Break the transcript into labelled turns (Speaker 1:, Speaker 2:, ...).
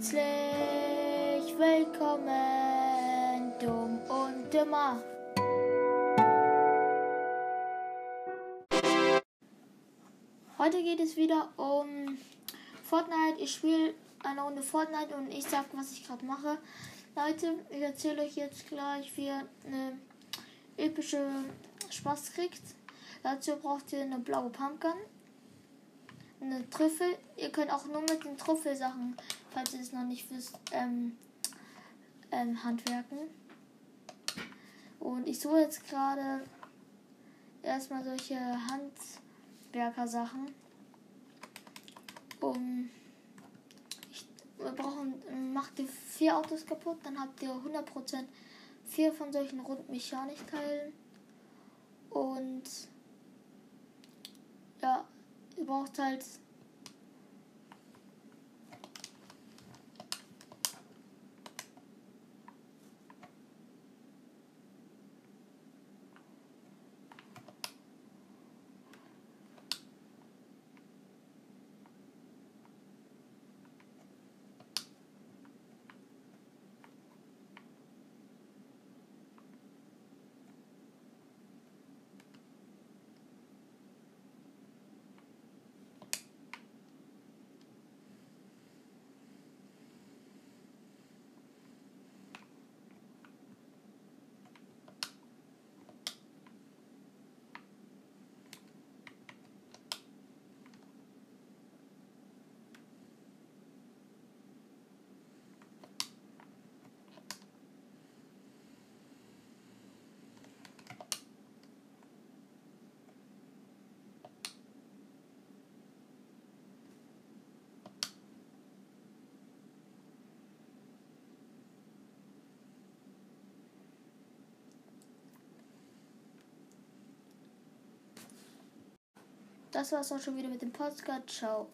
Speaker 1: Herzlich willkommen, dumm und dümmer. Heute geht es wieder um Fortnite. Ich spiele eine Runde Fortnite und ich sag, was ich gerade mache. Leute, ich erzähle euch jetzt gleich, wie ihr eine epische Spaß kriegt. Dazu braucht ihr eine blaue Pumpgun, eine Trüffel. Ihr könnt auch nur mit den Trüffelsachen, falls ihr es noch nicht wisst, ähm, ähm, handwerken. Und ich suche jetzt gerade erstmal solche Handwerker-Sachen. Um. Ich, wir brauchen. Macht ihr vier Autos kaputt, dann habt ihr 100% vier von solchen Rundmechanikteilen. Und. Ja, ihr braucht halt Das war's auch schon wieder mit dem Podcast. Ciao.